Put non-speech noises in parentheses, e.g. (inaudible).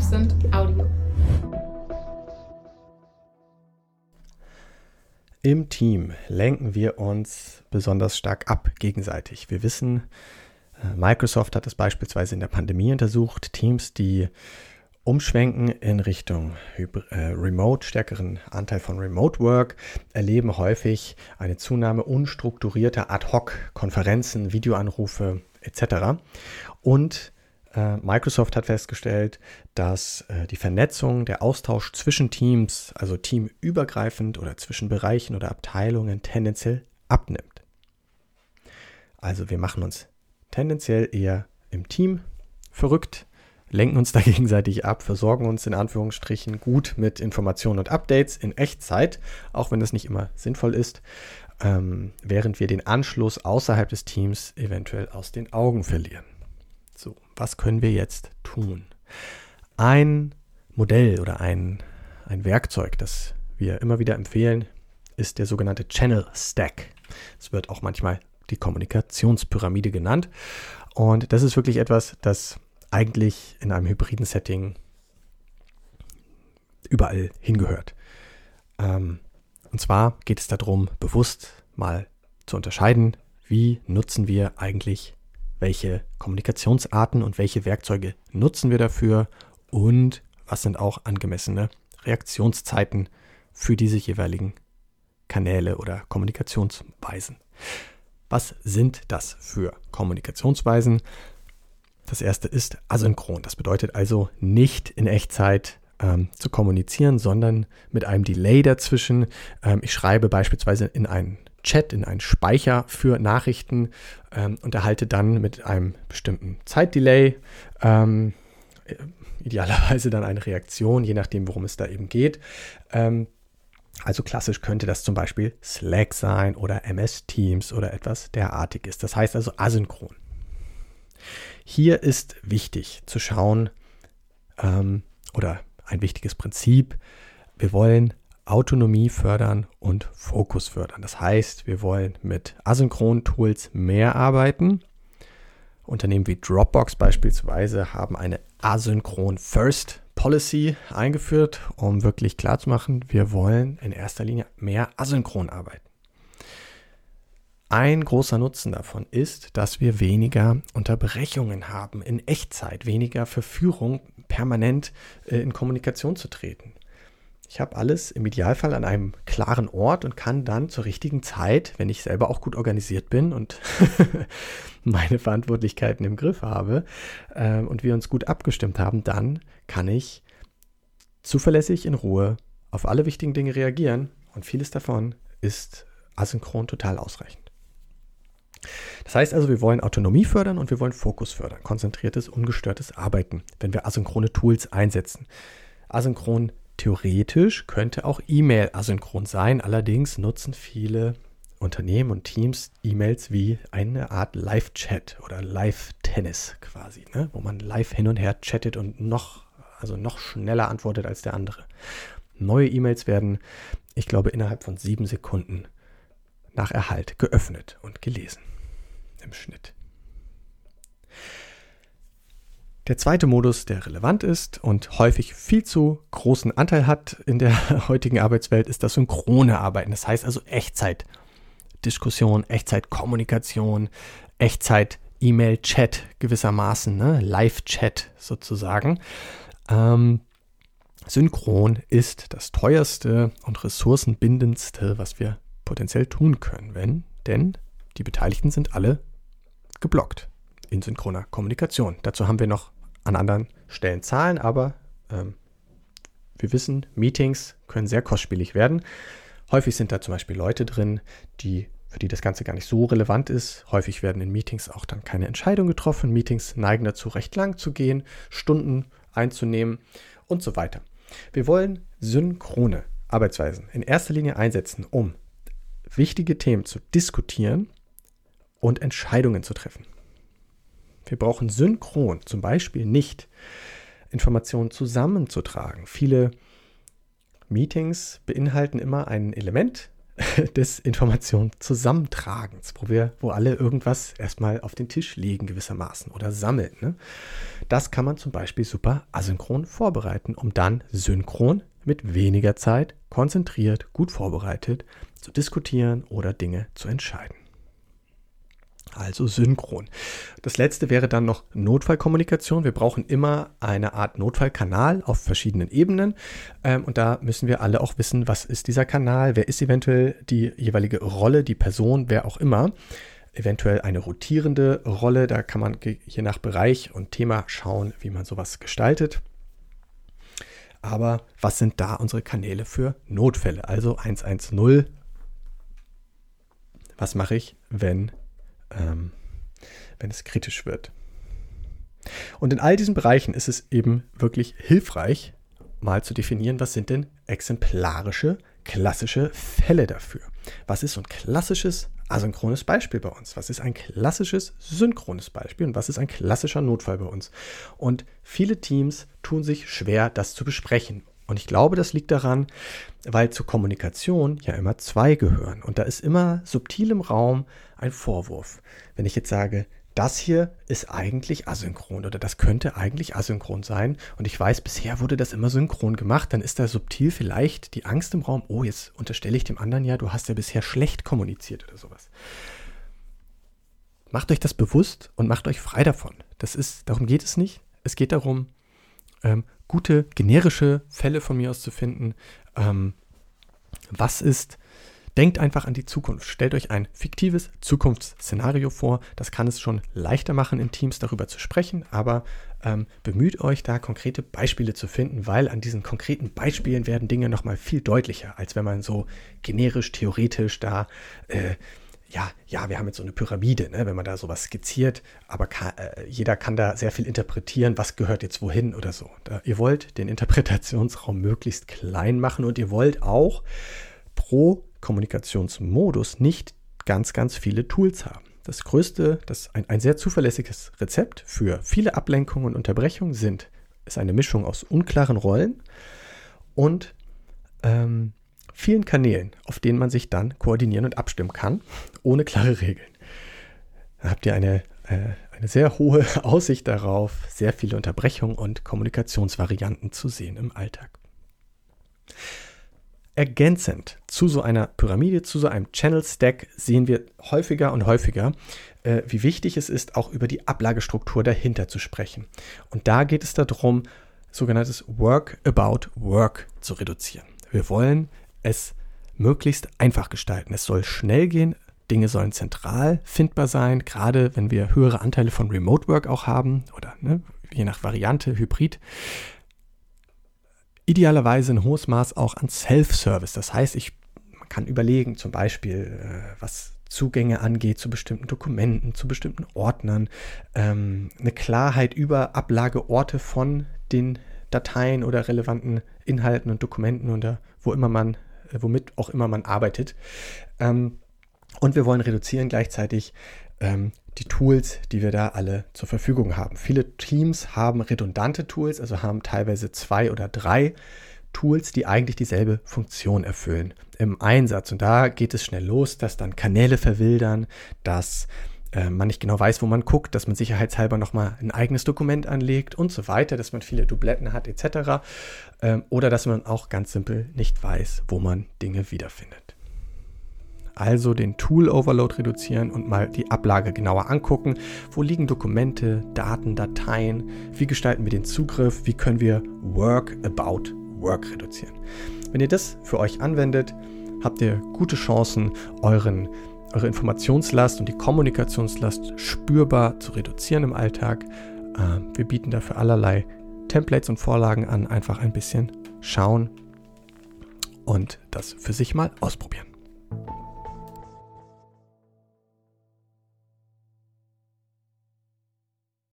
Absent Audio. Im Team lenken wir uns besonders stark ab gegenseitig. Wir wissen, äh, Microsoft hat das beispielsweise in der Pandemie untersucht, Teams, die umschwenken in Richtung äh, Remote, stärkeren Anteil von Remote Work, erleben häufig eine Zunahme unstrukturierter Ad-Hoc-Konferenzen, Videoanrufe etc. Und Microsoft hat festgestellt, dass äh, die Vernetzung, der Austausch zwischen Teams, also teamübergreifend oder zwischen Bereichen oder Abteilungen tendenziell abnimmt. Also wir machen uns tendenziell eher im Team verrückt, lenken uns (laughs) da gegenseitig ab, versorgen uns in Anführungsstrichen gut mit Informationen und Updates in Echtzeit, auch wenn das nicht immer sinnvoll ist, ähm, während wir den Anschluss außerhalb des Teams eventuell aus den Augen verlieren. So, was können wir jetzt tun? Ein Modell oder ein, ein Werkzeug, das wir immer wieder empfehlen, ist der sogenannte Channel Stack. Es wird auch manchmal die Kommunikationspyramide genannt. Und das ist wirklich etwas, das eigentlich in einem hybriden Setting überall hingehört. Ähm, und zwar geht es darum, bewusst mal zu unterscheiden, wie nutzen wir eigentlich welche Kommunikationsarten und welche Werkzeuge nutzen wir dafür und was sind auch angemessene Reaktionszeiten für diese jeweiligen Kanäle oder Kommunikationsweisen. Was sind das für Kommunikationsweisen? Das erste ist asynchron. Das bedeutet also nicht in Echtzeit ähm, zu kommunizieren, sondern mit einem Delay dazwischen. Ähm, ich schreibe beispielsweise in einen Chat, in einen Speicher für Nachrichten ähm, und erhalte dann mit einem bestimmten Zeitdelay ähm, idealerweise dann eine Reaktion, je nachdem, worum es da eben geht. Ähm, also klassisch könnte das zum Beispiel Slack sein oder MS Teams oder etwas derartiges. Das heißt also asynchron. Hier ist wichtig zu schauen, ähm, oder ein wichtiges Prinzip, wir wollen Autonomie fördern und Fokus fördern. Das heißt, wir wollen mit asynchronen Tools mehr arbeiten. Unternehmen wie Dropbox beispielsweise haben eine Asynchron First Policy eingeführt, um wirklich klarzumachen, wir wollen in erster Linie mehr asynchron arbeiten. Ein großer Nutzen davon ist, dass wir weniger Unterbrechungen haben in Echtzeit, weniger Verführung, permanent äh, in Kommunikation zu treten. Ich habe alles im Idealfall an einem klaren Ort und kann dann zur richtigen Zeit, wenn ich selber auch gut organisiert bin und (laughs) meine Verantwortlichkeiten im Griff habe äh, und wir uns gut abgestimmt haben, dann kann ich zuverlässig in Ruhe auf alle wichtigen Dinge reagieren und vieles davon ist asynchron total ausreichend. Das heißt also, wir wollen Autonomie fördern und wir wollen Fokus fördern, konzentriertes, ungestörtes Arbeiten, wenn wir asynchrone Tools einsetzen. Asynchron theoretisch könnte auch E-Mail asynchron sein, allerdings nutzen viele Unternehmen und Teams E-Mails wie eine Art Live-Chat oder Live-Tennis quasi, ne? wo man live hin und her chattet und noch, also noch schneller antwortet als der andere. Neue E-Mails werden, ich glaube, innerhalb von sieben Sekunden nach Erhalt geöffnet und gelesen im Schnitt. Der zweite Modus, der relevant ist und häufig viel zu großen Anteil hat in der (laughs) heutigen Arbeitswelt, ist das synchrone Arbeiten. Das heißt also Echtzeit-Diskussion, Echtzeit-Kommunikation, Echtzeit-E-Mail-Chat gewissermaßen, ne? Live-Chat sozusagen. Ähm, Synchron ist das teuerste und ressourcenbindendste, was wir potenziell tun können, wenn, denn die Beteiligten sind alle geblockt in synchroner Kommunikation. Dazu haben wir noch an anderen Stellen Zahlen, aber ähm, wir wissen, Meetings können sehr kostspielig werden. Häufig sind da zum Beispiel Leute drin, die, für die das Ganze gar nicht so relevant ist. Häufig werden in Meetings auch dann keine Entscheidungen getroffen. Meetings neigen dazu, recht lang zu gehen, Stunden einzunehmen und so weiter. Wir wollen synchrone Arbeitsweisen in erster Linie einsetzen, um wichtige Themen zu diskutieren und Entscheidungen zu treffen. Wir brauchen synchron zum Beispiel nicht Informationen zusammenzutragen. Viele Meetings beinhalten immer ein Element, (laughs) des Informationszusammentragens, wo wir, wo alle irgendwas erstmal auf den Tisch legen gewissermaßen oder sammeln. Ne? Das kann man zum Beispiel super asynchron vorbereiten, um dann synchron mit weniger Zeit, konzentriert, gut vorbereitet zu diskutieren oder Dinge zu entscheiden also synchron. Das letzte wäre dann noch Notfallkommunikation. Wir brauchen immer eine Art Notfallkanal auf verschiedenen Ebenen. Ähm, und da müssen wir alle auch wissen, was ist dieser Kanal, wer ist eventuell die jeweilige Rolle, die Person, wer auch immer. Eventuell eine rotierende Rolle. Da kann man je nach Bereich und Thema schauen, wie man sowas gestaltet. Aber was sind da unsere Kanäle für Notfälle? Also 110. Was mache ich, wenn ähm, wenn es kritisch wird. Und in all diesen Bereichen ist es eben wirklich hilfreich, mal zu definieren, was sind denn exemplarische, klassische Fälle dafür. Was ist so ein klassisches asynchrones Beispiel bei uns? Was ist ein klassisches synchrones Beispiel und was ist ein klassischer Notfall bei uns? Und viele Teams tun sich schwer, das zu besprechen. Und ich glaube, das liegt daran, weil zur Kommunikation ja immer zwei gehören. Und da ist immer subtil im Raum ein Vorwurf. Wenn ich jetzt sage, das hier ist eigentlich asynchron oder das könnte eigentlich asynchron sein und ich weiß, bisher wurde das immer synchron gemacht, dann ist da subtil vielleicht die Angst im Raum, oh, jetzt unterstelle ich dem anderen ja, du hast ja bisher schlecht kommuniziert oder sowas. Macht euch das bewusst und macht euch frei davon. Das ist, darum geht es nicht. Es geht darum, ähm, gute generische Fälle von mir aus zu finden. Ähm, was ist, denkt einfach an die Zukunft. Stellt euch ein fiktives Zukunftsszenario vor. Das kann es schon leichter machen, in Teams darüber zu sprechen, aber ähm, bemüht euch da konkrete Beispiele zu finden, weil an diesen konkreten Beispielen werden Dinge nochmal viel deutlicher, als wenn man so generisch, theoretisch da äh, ja, ja, wir haben jetzt so eine Pyramide, ne, wenn man da sowas skizziert, aber kann, äh, jeder kann da sehr viel interpretieren, was gehört jetzt wohin oder so. Da, ihr wollt den Interpretationsraum (laughs) möglichst klein machen und ihr wollt auch pro Kommunikationsmodus nicht ganz, ganz viele Tools haben. Das größte, das ein, ein sehr zuverlässiges Rezept für viele Ablenkungen und Unterbrechungen sind, ist eine Mischung aus unklaren Rollen und ähm, vielen Kanälen, auf denen man sich dann koordinieren und abstimmen kann, ohne klare Regeln. Da habt ihr eine, äh, eine sehr hohe (laughs) Aussicht darauf, sehr viele Unterbrechungen und Kommunikationsvarianten zu sehen im Alltag. Ergänzend zu so einer Pyramide, zu so einem Channel Stack sehen wir häufiger und häufiger, äh, wie wichtig es ist, auch über die Ablagestruktur dahinter zu sprechen. Und da geht es darum, sogenanntes Work about Work zu reduzieren. Wir wollen es möglichst einfach gestalten. Es soll schnell gehen, Dinge sollen zentral findbar sein, gerade wenn wir höhere Anteile von Remote Work auch haben oder ne, je nach Variante Hybrid. Idealerweise ein hohes Maß auch an Self-Service. Das heißt, ich kann überlegen, zum Beispiel, äh, was Zugänge angeht zu bestimmten Dokumenten, zu bestimmten Ordnern, ähm, eine Klarheit über Ablageorte von den Dateien oder relevanten Inhalten und Dokumenten oder wo immer man äh, womit auch immer man arbeitet. Ähm, und wir wollen reduzieren gleichzeitig ähm, die Tools, die wir da alle zur Verfügung haben. Viele Teams haben redundante Tools, also haben teilweise zwei oder drei Tools, die eigentlich dieselbe Funktion erfüllen im Einsatz. Und da geht es schnell los, dass dann Kanäle verwildern, dass äh, man nicht genau weiß, wo man guckt, dass man sicherheitshalber nochmal ein eigenes Dokument anlegt und so weiter, dass man viele Dubletten hat etc. Ähm, oder dass man auch ganz simpel nicht weiß, wo man Dinge wiederfindet. Also den Tool-Overload reduzieren und mal die Ablage genauer angucken. Wo liegen Dokumente, Daten, Dateien? Wie gestalten wir den Zugriff? Wie können wir Work about Work reduzieren? Wenn ihr das für euch anwendet, habt ihr gute Chancen, euren eure Informationslast und die Kommunikationslast spürbar zu reduzieren im Alltag. Ähm, wir bieten dafür allerlei Templates und Vorlagen an. Einfach ein bisschen schauen und das für sich mal ausprobieren.